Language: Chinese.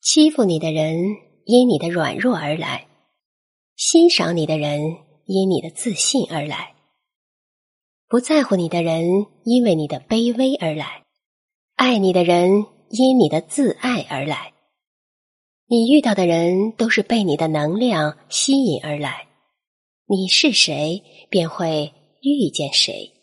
欺负你的人因你的软弱而来。欣赏你的人因你的自信而来。不在乎你的人因为你的卑微而来。爱你的人因你的自爱而来。你遇到的人都是被你的能量吸引而来。你是谁便会遇见谁。